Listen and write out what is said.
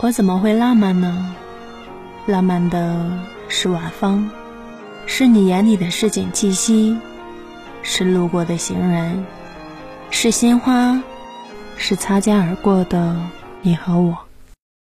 我怎么会浪漫呢？浪漫的是晚风是你眼里的市井气息是路过的行人是鲜花是擦肩而过的你和我。